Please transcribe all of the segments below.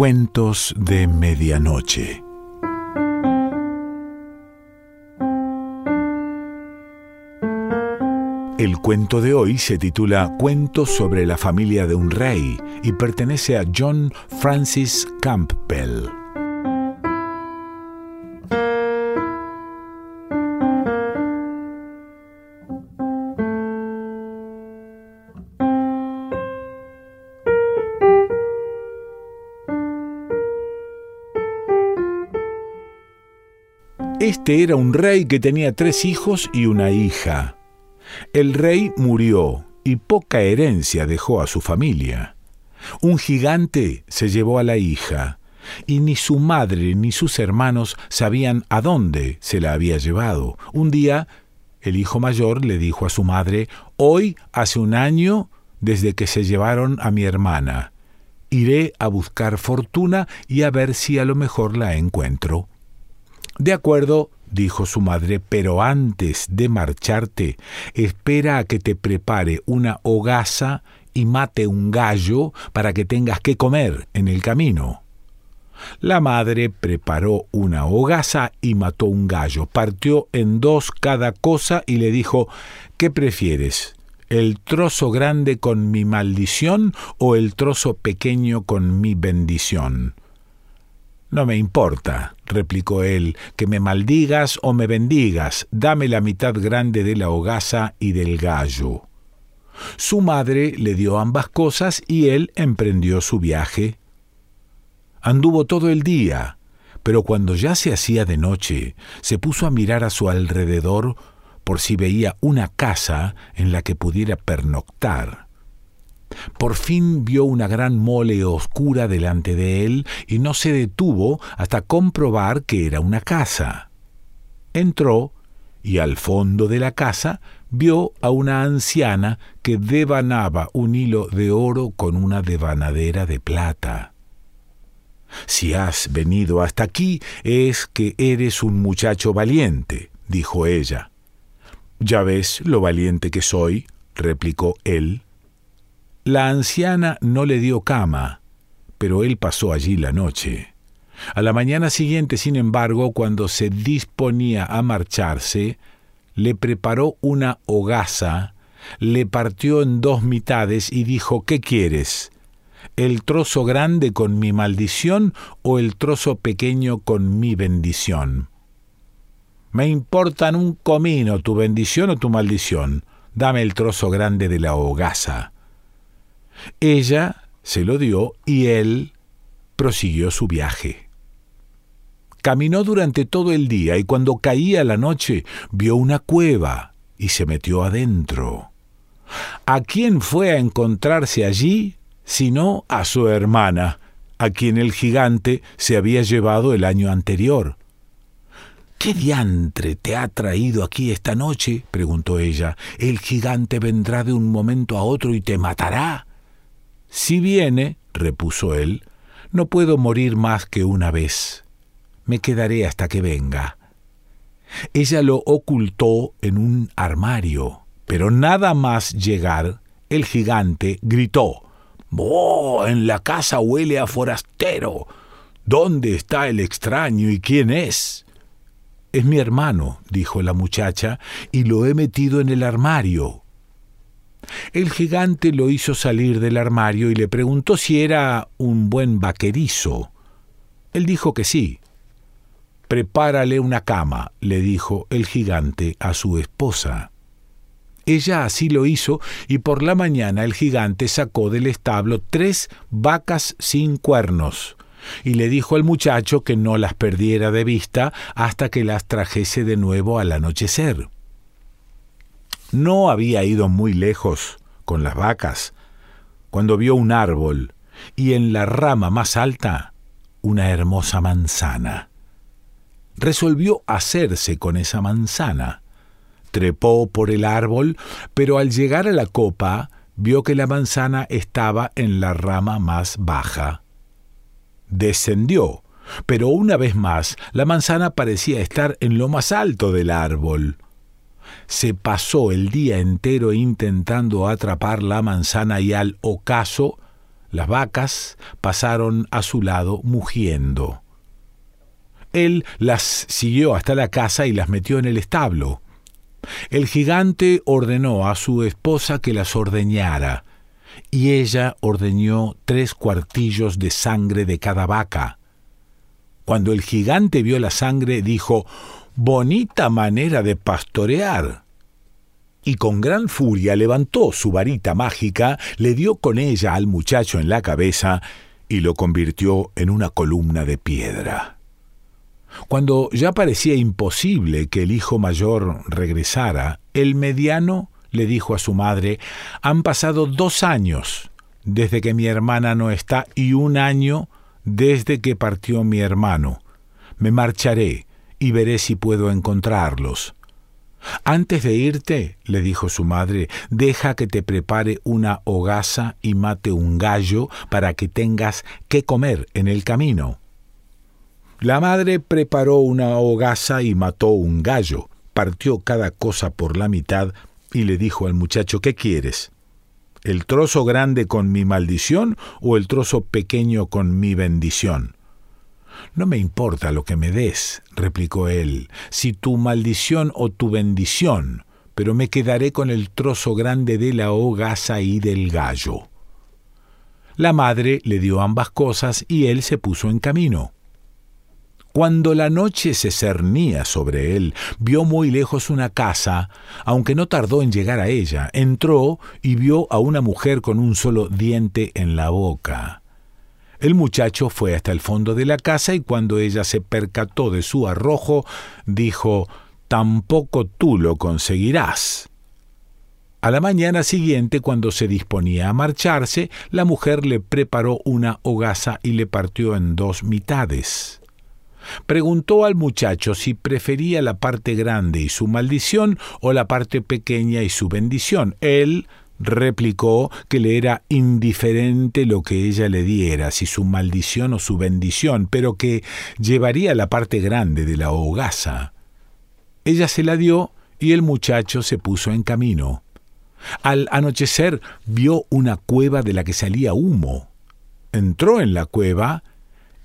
Cuentos de Medianoche. El cuento de hoy se titula Cuentos sobre la familia de un rey y pertenece a John Francis Campbell. Este era un rey que tenía tres hijos y una hija. El rey murió y poca herencia dejó a su familia. Un gigante se llevó a la hija, y ni su madre ni sus hermanos sabían a dónde se la había llevado. Un día, el hijo mayor le dijo a su madre, Hoy hace un año desde que se llevaron a mi hermana. Iré a buscar fortuna y a ver si a lo mejor la encuentro. De acuerdo, dijo su madre, pero antes de marcharte, espera a que te prepare una hogaza y mate un gallo para que tengas que comer en el camino. La madre preparó una hogaza y mató un gallo, partió en dos cada cosa y le dijo ¿Qué prefieres? ¿El trozo grande con mi maldición o el trozo pequeño con mi bendición? No me importa, replicó él, que me maldigas o me bendigas, dame la mitad grande de la hogaza y del gallo. Su madre le dio ambas cosas y él emprendió su viaje. Anduvo todo el día, pero cuando ya se hacía de noche, se puso a mirar a su alrededor por si veía una casa en la que pudiera pernoctar. Por fin vio una gran mole oscura delante de él y no se detuvo hasta comprobar que era una casa. Entró y al fondo de la casa vio a una anciana que devanaba un hilo de oro con una devanadera de plata. Si has venido hasta aquí es que eres un muchacho valiente, dijo ella. Ya ves lo valiente que soy, replicó él. La anciana no le dio cama, pero él pasó allí la noche. A la mañana siguiente, sin embargo, cuando se disponía a marcharse, le preparó una hogaza, le partió en dos mitades y dijo ¿Qué quieres? ¿El trozo grande con mi maldición o el trozo pequeño con mi bendición? Me importan un comino tu bendición o tu maldición. Dame el trozo grande de la hogaza. Ella se lo dio y él prosiguió su viaje. Caminó durante todo el día y cuando caía la noche vio una cueva y se metió adentro. ¿A quién fue a encontrarse allí sino a su hermana, a quien el gigante se había llevado el año anterior? ¿Qué diantre te ha traído aquí esta noche? preguntó ella. ¿El gigante vendrá de un momento a otro y te matará? Si viene, repuso él, no puedo morir más que una vez. Me quedaré hasta que venga. Ella lo ocultó en un armario, pero nada más llegar, el gigante gritó ¡Oh! En la casa huele a forastero. ¿Dónde está el extraño y quién es? Es mi hermano, dijo la muchacha, y lo he metido en el armario. El gigante lo hizo salir del armario y le preguntó si era un buen vaquerizo. Él dijo que sí. Prepárale una cama, le dijo el gigante a su esposa. Ella así lo hizo y por la mañana el gigante sacó del establo tres vacas sin cuernos y le dijo al muchacho que no las perdiera de vista hasta que las trajese de nuevo al anochecer. No había ido muy lejos con las vacas cuando vio un árbol y en la rama más alta una hermosa manzana. Resolvió hacerse con esa manzana. Trepó por el árbol, pero al llegar a la copa vio que la manzana estaba en la rama más baja. Descendió, pero una vez más la manzana parecía estar en lo más alto del árbol se pasó el día entero intentando atrapar la manzana y al ocaso las vacas pasaron a su lado mugiendo. Él las siguió hasta la casa y las metió en el establo. El gigante ordenó a su esposa que las ordeñara, y ella ordeñó tres cuartillos de sangre de cada vaca. Cuando el gigante vio la sangre, dijo, Bonita manera de pastorear. Y con gran furia levantó su varita mágica, le dio con ella al muchacho en la cabeza y lo convirtió en una columna de piedra. Cuando ya parecía imposible que el hijo mayor regresara, el mediano le dijo a su madre, han pasado dos años desde que mi hermana no está y un año desde que partió mi hermano. Me marcharé y veré si puedo encontrarlos. Antes de irte, le dijo su madre, deja que te prepare una hogaza y mate un gallo para que tengas que comer en el camino. La madre preparó una hogaza y mató un gallo, partió cada cosa por la mitad y le dijo al muchacho ¿Qué quieres? ¿El trozo grande con mi maldición o el trozo pequeño con mi bendición? No me importa lo que me des, replicó él, si tu maldición o tu bendición, pero me quedaré con el trozo grande de la hogaza y del gallo. La madre le dio ambas cosas y él se puso en camino. Cuando la noche se cernía sobre él, vio muy lejos una casa, aunque no tardó en llegar a ella. Entró y vio a una mujer con un solo diente en la boca. El muchacho fue hasta el fondo de la casa y cuando ella se percató de su arrojo, dijo Tampoco tú lo conseguirás. A la mañana siguiente, cuando se disponía a marcharse, la mujer le preparó una hogaza y le partió en dos mitades. Preguntó al muchacho si prefería la parte grande y su maldición o la parte pequeña y su bendición. Él replicó que le era indiferente lo que ella le diera, si su maldición o su bendición, pero que llevaría la parte grande de la hogaza. Ella se la dio y el muchacho se puso en camino. Al anochecer vio una cueva de la que salía humo. Entró en la cueva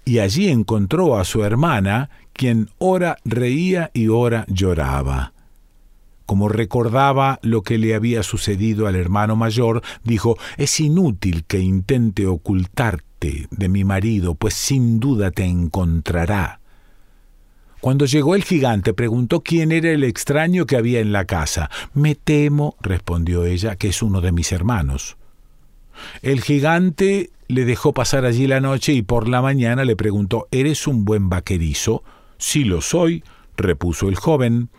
y allí encontró a su hermana, quien ora reía y ora lloraba. Como recordaba lo que le había sucedido al hermano mayor, dijo, es inútil que intente ocultarte de mi marido, pues sin duda te encontrará. Cuando llegó el gigante preguntó quién era el extraño que había en la casa. Me temo, respondió ella, que es uno de mis hermanos. El gigante le dejó pasar allí la noche y por la mañana le preguntó ¿Eres un buen vaquerizo? Sí lo soy, repuso el joven.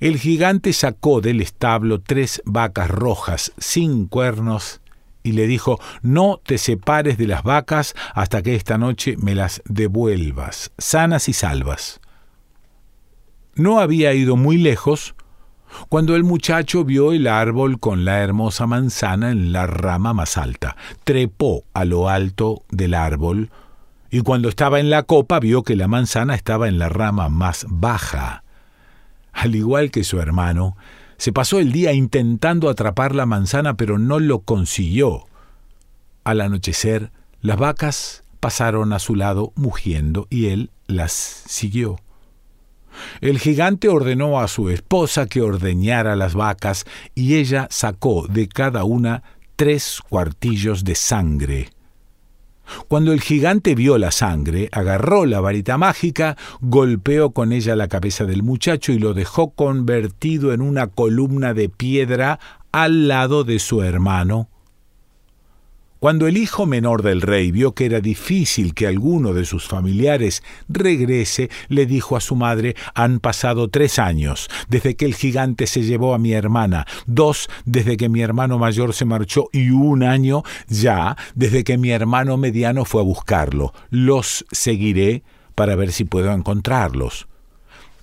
El gigante sacó del establo tres vacas rojas sin cuernos y le dijo No te separes de las vacas hasta que esta noche me las devuelvas, sanas y salvas. No había ido muy lejos cuando el muchacho vio el árbol con la hermosa manzana en la rama más alta, trepó a lo alto del árbol, y cuando estaba en la copa vio que la manzana estaba en la rama más baja. Al igual que su hermano, se pasó el día intentando atrapar la manzana, pero no lo consiguió. Al anochecer, las vacas pasaron a su lado mugiendo y él las siguió. El gigante ordenó a su esposa que ordeñara las vacas y ella sacó de cada una tres cuartillos de sangre. Cuando el gigante vio la sangre, agarró la varita mágica, golpeó con ella la cabeza del muchacho y lo dejó convertido en una columna de piedra al lado de su hermano cuando el hijo menor del rey vio que era difícil que alguno de sus familiares regrese, le dijo a su madre, han pasado tres años desde que el gigante se llevó a mi hermana, dos desde que mi hermano mayor se marchó y un año ya desde que mi hermano mediano fue a buscarlo. Los seguiré para ver si puedo encontrarlos.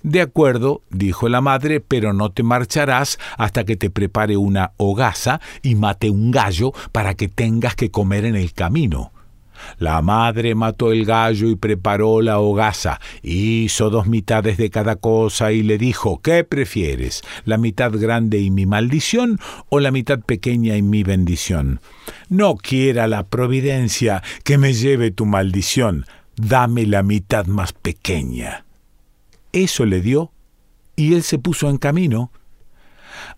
De acuerdo, dijo la madre, pero no te marcharás hasta que te prepare una hogaza y mate un gallo para que tengas que comer en el camino. La madre mató el gallo y preparó la hogaza, hizo dos mitades de cada cosa y le dijo, ¿qué prefieres? ¿La mitad grande y mi maldición o la mitad pequeña y mi bendición? No quiera la providencia que me lleve tu maldición, dame la mitad más pequeña. Eso le dio, y él se puso en camino,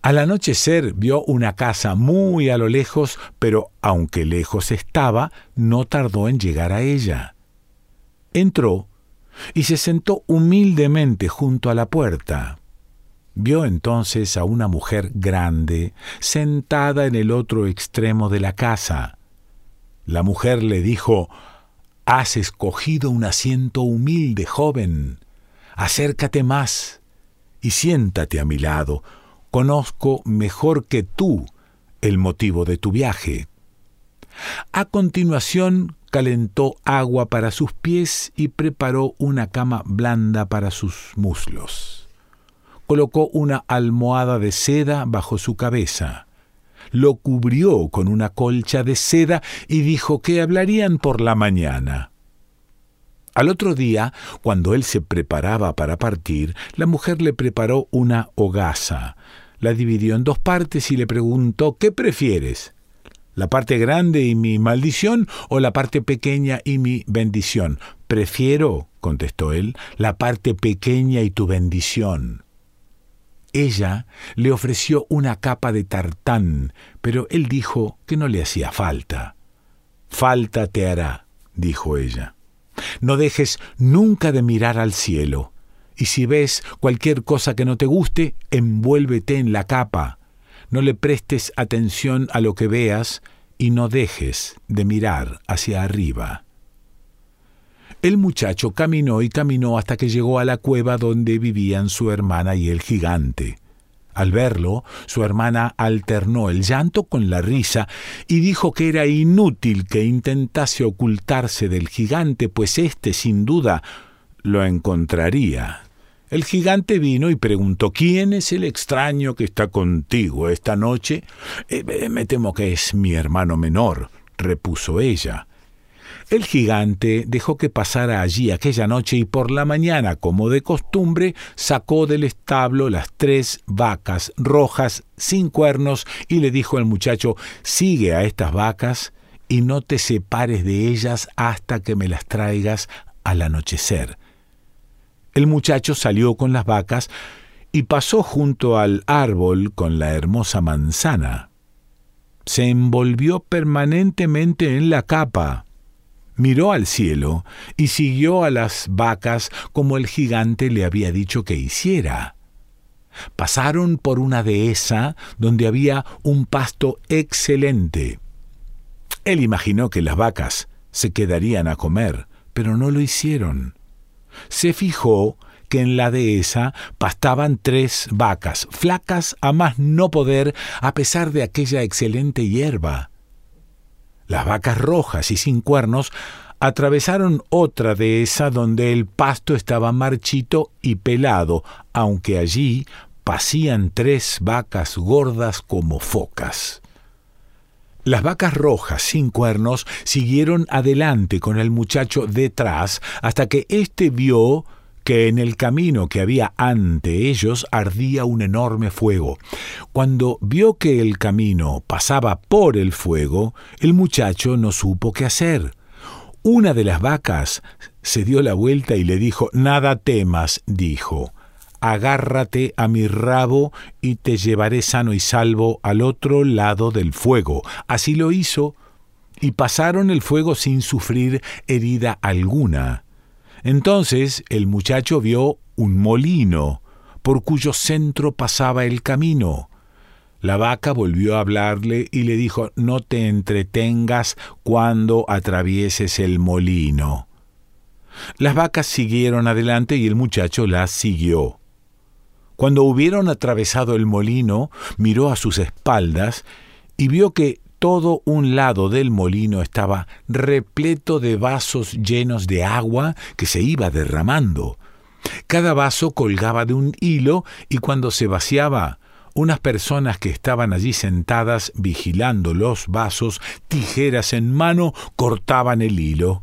al anochecer vio una casa muy a lo lejos, pero aunque lejos estaba, no tardó en llegar a ella. Entró y se sentó humildemente junto a la puerta. Vio entonces a una mujer grande sentada en el otro extremo de la casa. La mujer le dijo Has escogido un asiento humilde, joven. Acércate más y siéntate a mi lado conozco mejor que tú el motivo de tu viaje. A continuación calentó agua para sus pies y preparó una cama blanda para sus muslos. Colocó una almohada de seda bajo su cabeza. Lo cubrió con una colcha de seda y dijo que hablarían por la mañana. Al otro día, cuando él se preparaba para partir, la mujer le preparó una hogaza, la dividió en dos partes y le preguntó ¿qué prefieres? ¿La parte grande y mi maldición o la parte pequeña y mi bendición? Prefiero, contestó él, la parte pequeña y tu bendición. Ella le ofreció una capa de tartán, pero él dijo que no le hacía falta. Falta te hará, dijo ella. No dejes nunca de mirar al cielo y si ves cualquier cosa que no te guste, envuélvete en la capa. No le prestes atención a lo que veas y no dejes de mirar hacia arriba. El muchacho caminó y caminó hasta que llegó a la cueva donde vivían su hermana y el gigante. Al verlo, su hermana alternó el llanto con la risa y dijo que era inútil que intentase ocultarse del gigante, pues éste sin duda lo encontraría. El gigante vino y preguntó ¿Quién es el extraño que está contigo esta noche? Eh, me temo que es mi hermano menor, repuso ella. El gigante dejó que pasara allí aquella noche y por la mañana, como de costumbre, sacó del establo las tres vacas rojas sin cuernos y le dijo al muchacho Sigue a estas vacas y no te separes de ellas hasta que me las traigas al anochecer. El muchacho salió con las vacas y pasó junto al árbol con la hermosa manzana. Se envolvió permanentemente en la capa, miró al cielo y siguió a las vacas como el gigante le había dicho que hiciera. Pasaron por una dehesa donde había un pasto excelente. Él imaginó que las vacas se quedarían a comer, pero no lo hicieron se fijó que en la dehesa pastaban tres vacas, flacas a más no poder a pesar de aquella excelente hierba. Las vacas rojas y sin cuernos atravesaron otra dehesa donde el pasto estaba marchito y pelado, aunque allí pasían tres vacas gordas como focas. Las vacas rojas sin cuernos siguieron adelante con el muchacho detrás hasta que éste vio que en el camino que había ante ellos ardía un enorme fuego. Cuando vio que el camino pasaba por el fuego, el muchacho no supo qué hacer. Una de las vacas se dio la vuelta y le dijo Nada temas, dijo agárrate a mi rabo y te llevaré sano y salvo al otro lado del fuego. Así lo hizo, y pasaron el fuego sin sufrir herida alguna. Entonces el muchacho vio un molino, por cuyo centro pasaba el camino. La vaca volvió a hablarle y le dijo, no te entretengas cuando atravieses el molino. Las vacas siguieron adelante y el muchacho las siguió. Cuando hubieron atravesado el molino, miró a sus espaldas y vio que todo un lado del molino estaba repleto de vasos llenos de agua que se iba derramando. Cada vaso colgaba de un hilo y cuando se vaciaba, unas personas que estaban allí sentadas vigilando los vasos, tijeras en mano, cortaban el hilo.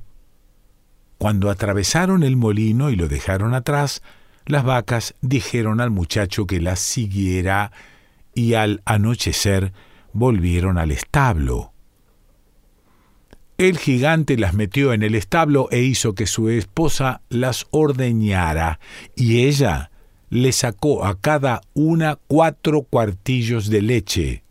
Cuando atravesaron el molino y lo dejaron atrás, las vacas dijeron al muchacho que las siguiera y al anochecer volvieron al establo. El gigante las metió en el establo e hizo que su esposa las ordeñara, y ella le sacó a cada una cuatro cuartillos de leche.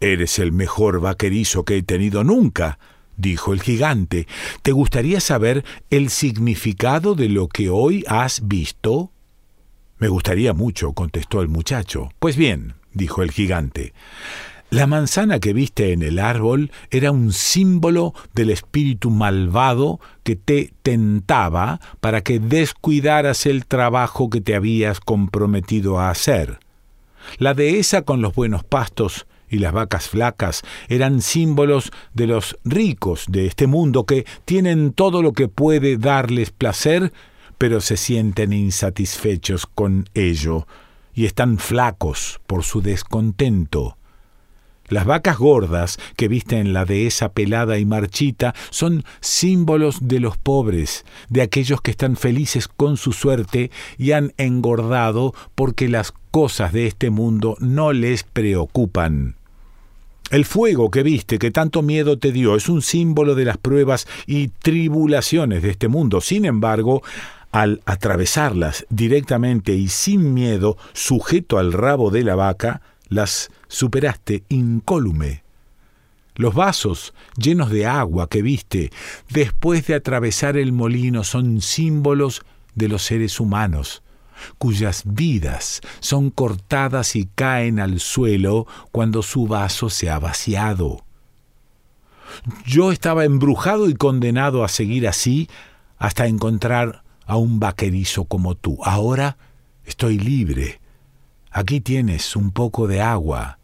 Eres el mejor vaquerizo que he tenido nunca, dijo el gigante. ¿Te gustaría saber el significado de lo que hoy has visto? Me gustaría mucho, contestó el muchacho. Pues bien, dijo el gigante, la manzana que viste en el árbol era un símbolo del espíritu malvado que te tentaba para que descuidaras el trabajo que te habías comprometido a hacer. La dehesa con los buenos pastos y las vacas flacas eran símbolos de los ricos de este mundo que tienen todo lo que puede darles placer, pero se sienten insatisfechos con ello y están flacos por su descontento. Las vacas gordas que viste en la dehesa pelada y marchita son símbolos de los pobres, de aquellos que están felices con su suerte y han engordado porque las cosas de este mundo no les preocupan. El fuego que viste, que tanto miedo te dio, es un símbolo de las pruebas y tribulaciones de este mundo. Sin embargo, al atravesarlas directamente y sin miedo, sujeto al rabo de la vaca, las superaste incólume. Los vasos llenos de agua que viste después de atravesar el molino son símbolos de los seres humanos, cuyas vidas son cortadas y caen al suelo cuando su vaso se ha vaciado. Yo estaba embrujado y condenado a seguir así hasta encontrar a un vaquerizo como tú. Ahora estoy libre. Aquí tienes un poco de agua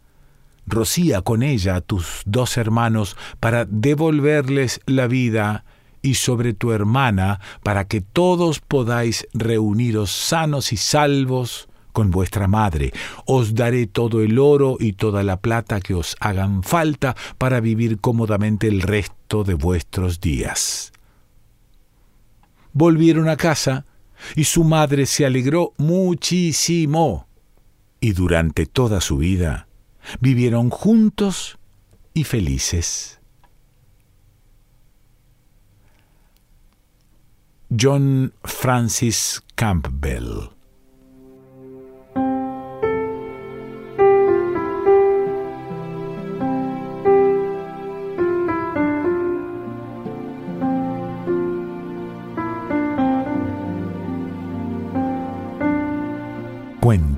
rocía con ella a tus dos hermanos para devolverles la vida y sobre tu hermana para que todos podáis reuniros sanos y salvos con vuestra madre. Os daré todo el oro y toda la plata que os hagan falta para vivir cómodamente el resto de vuestros días. Volvieron a casa y su madre se alegró muchísimo y durante toda su vida Vivieron juntos y felices. John Francis Campbell